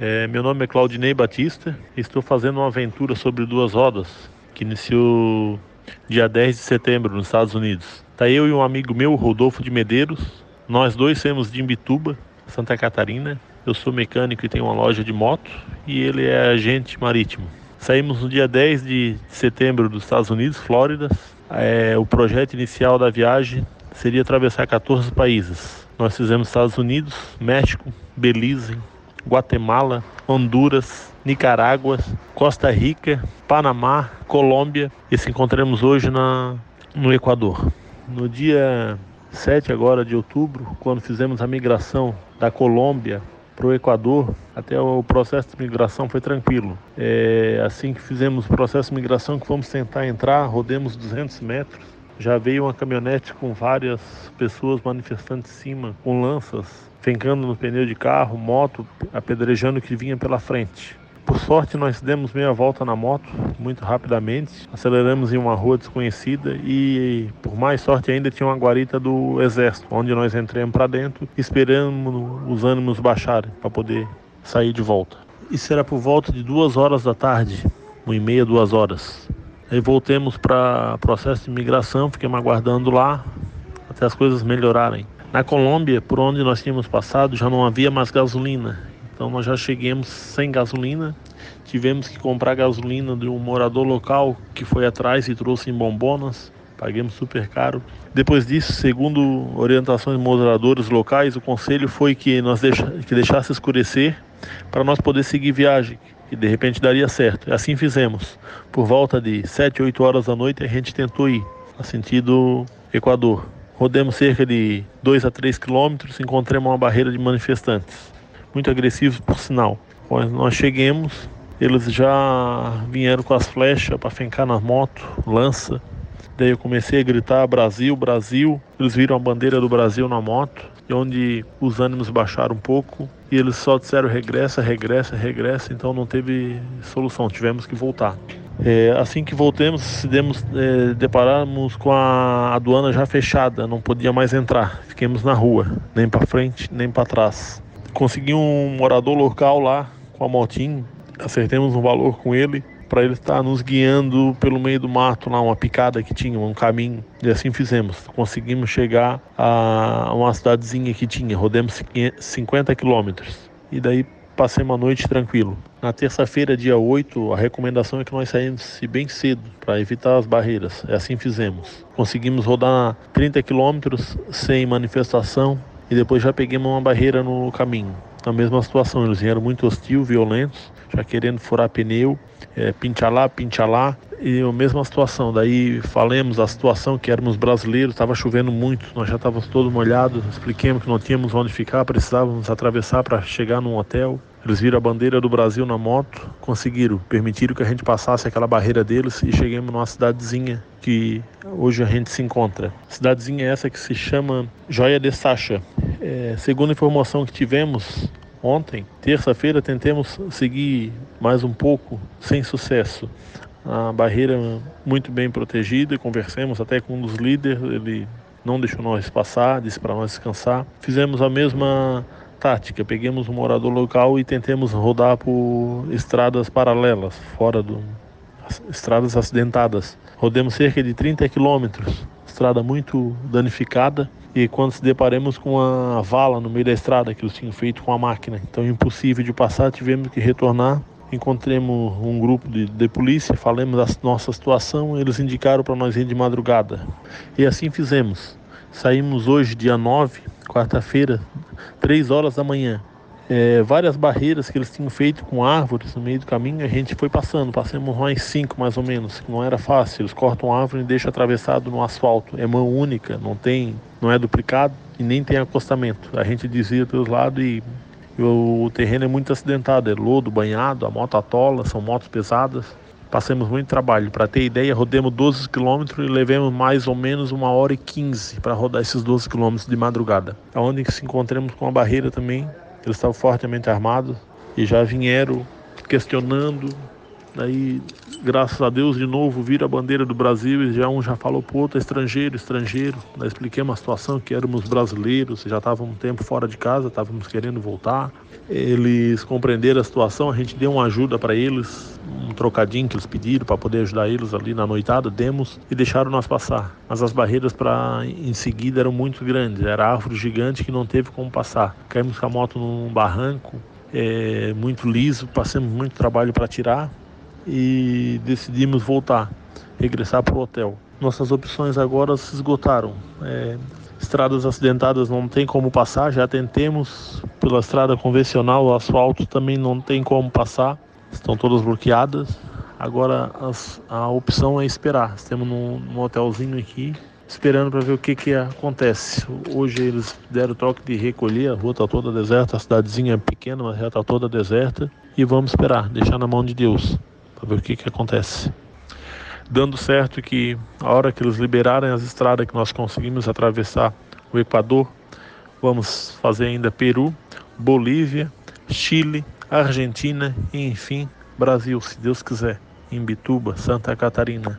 É, meu nome é Claudinei Batista. Estou fazendo uma aventura sobre duas rodas que iniciou dia 10 de setembro nos Estados Unidos. Tá eu e um amigo meu, Rodolfo de Medeiros. Nós dois somos de Imbituba, Santa Catarina. Eu sou mecânico e tenho uma loja de moto e ele é agente marítimo. Saímos no dia 10 de setembro dos Estados Unidos, Flórida. É, o projeto inicial da viagem seria atravessar 14 países. Nós fizemos Estados Unidos, México, Belize, Guatemala, Honduras, Nicarágua, Costa Rica, Panamá, Colômbia e se encontramos hoje na, no Equador. No dia 7 agora de outubro, quando fizemos a migração da Colômbia para o Equador, até o processo de migração foi tranquilo. É, assim que fizemos o processo de migração, que fomos tentar entrar, rodemos 200 metros, já veio uma caminhonete com várias pessoas manifestantes em cima, com lanças, fincando no pneu de carro, moto, apedrejando o que vinha pela frente. Por sorte, nós demos meia volta na moto muito rapidamente, aceleramos em uma rua desconhecida e, por mais sorte ainda, tinha uma guarita do exército, onde nós entramos para dentro, esperando os ânimos baixarem para poder sair de volta. Isso era por volta de duas horas da tarde, uma e meia, duas horas. Aí voltemos para processo de imigração, ficamos aguardando lá até as coisas melhorarem. Na Colômbia, por onde nós tínhamos passado, já não havia mais gasolina. Então nós já chegamos sem gasolina. Tivemos que comprar gasolina de um morador local que foi atrás e trouxe em bombonas. Paguemos super caro. Depois disso, segundo orientações de moradores locais, o conselho foi que nós deixa, que deixasse escurecer para nós poder seguir viagem, que de repente daria certo. Assim fizemos. Por volta de 7, 8 horas da noite a gente tentou ir a sentido Equador. Rodemos cerca de 2 a 3 quilômetros, encontramos uma barreira de manifestantes, muito agressivos por sinal. Quando nós chegamos, eles já vieram com as flechas para fincar na moto, lança. Daí eu comecei a gritar Brasil, Brasil. Eles viram a bandeira do Brasil na moto, e onde os ânimos baixaram um pouco e eles só disseram regressa, regressa, regressa, então não teve solução, tivemos que voltar. É, assim que voltemos, é, deparamos com a aduana já fechada, não podia mais entrar. Fiquemos na rua, nem para frente, nem para trás. Consegui um morador local lá com a motinho, acertemos um valor com ele para ele estar nos guiando pelo meio do mato, lá uma picada que tinha, um caminho. E assim fizemos. Conseguimos chegar a uma cidadezinha que tinha, rodemos 50 quilômetros. E daí passei uma noite tranquilo. Na terça-feira, dia 8, a recomendação é que nós saímos bem cedo para evitar as barreiras. É assim fizemos. Conseguimos rodar 30 quilômetros sem manifestação e depois já peguemos uma barreira no caminho. Na mesma situação, eles vieram muito hostil, violentos, já querendo furar pneu, é, pincha lá, pincha lá. E a mesma situação, daí falemos a situação que éramos brasileiros, estava chovendo muito, nós já estávamos todos molhados, expliquemos que não tínhamos onde ficar, precisávamos atravessar para chegar num hotel. Eles viram a bandeira do Brasil na moto, conseguiram, permitiram que a gente passasse aquela barreira deles e chegamos numa cidadezinha que hoje a gente se encontra. Cidadezinha essa que se chama Joia de Sacha. É, segundo a informação que tivemos ontem, terça-feira, tentemos seguir mais um pouco sem sucesso. A barreira muito bem protegida, conversamos até com um dos líderes, ele não deixou nós passar, disse para nós descansar. Fizemos a mesma tática. Peguemos um morador local e tentemos rodar por estradas paralelas, fora do estradas acidentadas. Rodemos cerca de 30 quilômetros, estrada muito danificada. E quando se deparamos com uma vala no meio da estrada que eles tinham feito com a máquina, então impossível de passar, tivemos que retornar. Encontremos um grupo de, de polícia, falamos da nossa situação, eles indicaram para nós ir de madrugada. E assim fizemos. Saímos hoje, dia 9, quarta-feira, 3 horas da manhã. É, várias barreiras que eles tinham feito com árvores no meio do caminho, a gente foi passando, passamos mais cinco mais ou menos, que não era fácil. Eles cortam a árvore e deixam atravessado no asfalto. É mão única, não tem, não é duplicado e nem tem acostamento. A gente desvia pelos lados e, e o, o terreno é muito acidentado, é lodo, banhado, a moto atola, são motos pesadas. Passamos muito trabalho. Para ter ideia, rodemos 12 quilômetros e levamos mais ou menos uma hora e 15 para rodar esses 12 quilômetros de madrugada. Aonde se encontramos com uma barreira também, eles estavam fortemente armados e já vieram questionando Daí, graças a Deus, de novo vira a bandeira do Brasil e já um já falou pro outro estrangeiro, estrangeiro. Daí expliquei uma situação que éramos brasileiros, já estávamos um tempo fora de casa, estávamos querendo voltar. Eles compreenderam a situação, a gente deu uma ajuda para eles, um trocadinho que eles pediram para poder ajudar eles ali na noitada, demos e deixaram nós passar. Mas as barreiras para em seguida eram muito grandes, era árvore gigante que não teve como passar. Caímos com a moto num barranco, é, muito liso, passamos muito trabalho para tirar e decidimos voltar, regressar para o hotel. Nossas opções agora se esgotaram. É, estradas acidentadas não tem como passar, já tentemos pela estrada convencional, o asfalto também não tem como passar, estão todas bloqueadas. Agora as, a opção é esperar. Estamos num, num hotelzinho aqui, esperando para ver o que, que acontece. Hoje eles deram toque de recolher, a rua está toda deserta, a cidadezinha é pequena, mas já está toda deserta. E vamos esperar, deixar na mão de Deus para ver o que, que acontece. Dando certo que a hora que eles liberarem as estradas que nós conseguimos atravessar o Equador, vamos fazer ainda Peru, Bolívia, Chile, Argentina e enfim Brasil, se Deus quiser, em Bituba, Santa Catarina.